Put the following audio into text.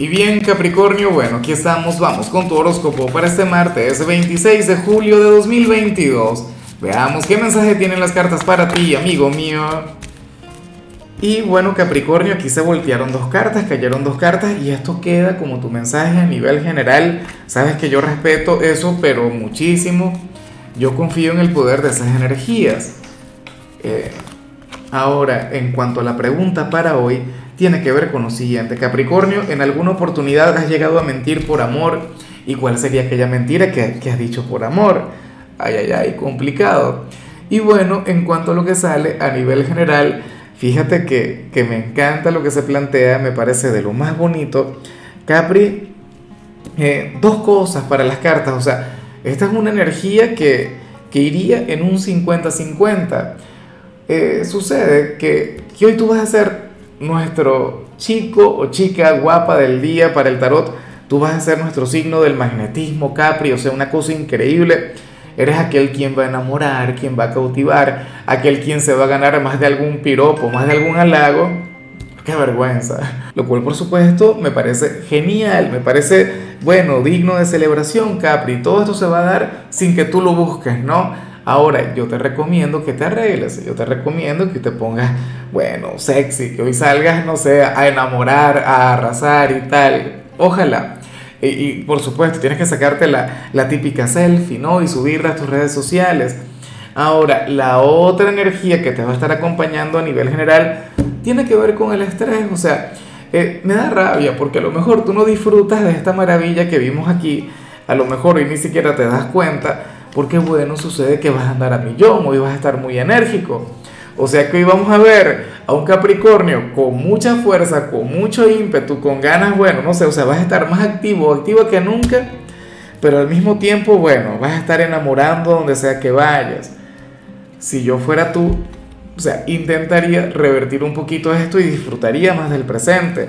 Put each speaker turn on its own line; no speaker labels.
Y bien Capricornio, bueno, aquí estamos, vamos con tu horóscopo para este martes 26 de julio de 2022. Veamos qué mensaje tienen las cartas para ti, amigo mío. Y bueno Capricornio, aquí se voltearon dos cartas, cayeron dos cartas y esto queda como tu mensaje a nivel general. Sabes que yo respeto eso, pero muchísimo. Yo confío en el poder de esas energías. Eh, ahora, en cuanto a la pregunta para hoy, tiene que ver con lo siguiente. Capricornio, ¿en alguna oportunidad has llegado a mentir por amor? ¿Y cuál sería aquella mentira que, has dicho por amor? Ay, ay, ay, complicado. Y bueno, en cuanto a lo que sale a nivel general, fíjate que, me encanta lo que se plantea, me parece de lo más bonito. Capri, eh, dos cosas para las cartas, o sea, esta es una energía que, iría en un 50-50. Eh, sucede que, que hoy tú vas a ser nuestro chico o chica guapa del día para el tarot. Tú vas a ser nuestro signo del magnetismo, Capri, o sea, una cosa increíble. Eres aquel quien va a enamorar, quien va a cautivar, aquel quien se va a ganar más de algún piropo, más de algún halago. Qué vergüenza. Lo cual, por supuesto, me parece genial, me parece, bueno, digno de celebración, Capri. Todo esto se va a dar sin que tú lo busques, ¿no? Ahora, yo te recomiendo que te arregles, yo te recomiendo que te pongas, bueno, sexy, que hoy salgas, no sé, a enamorar, a arrasar y tal. Ojalá. Y, por supuesto, tienes que sacarte la, la típica selfie, ¿no? Y subirla a tus redes sociales. Ahora, la otra energía que te va a estar acompañando a nivel general tiene que ver con el estrés. O sea, eh, me da rabia porque a lo mejor tú no disfrutas de esta maravilla que vimos aquí. A lo mejor y ni siquiera te das cuenta porque bueno, sucede que vas a andar a millón, hoy vas a estar muy enérgico. O sea que hoy vamos a ver a un Capricornio con mucha fuerza, con mucho ímpetu, con ganas, bueno, no sé, o sea, vas a estar más activo, activo que nunca, pero al mismo tiempo, bueno, vas a estar enamorando donde sea que vayas. Si yo fuera tú, o sea, intentaría revertir un poquito esto y disfrutaría más del presente.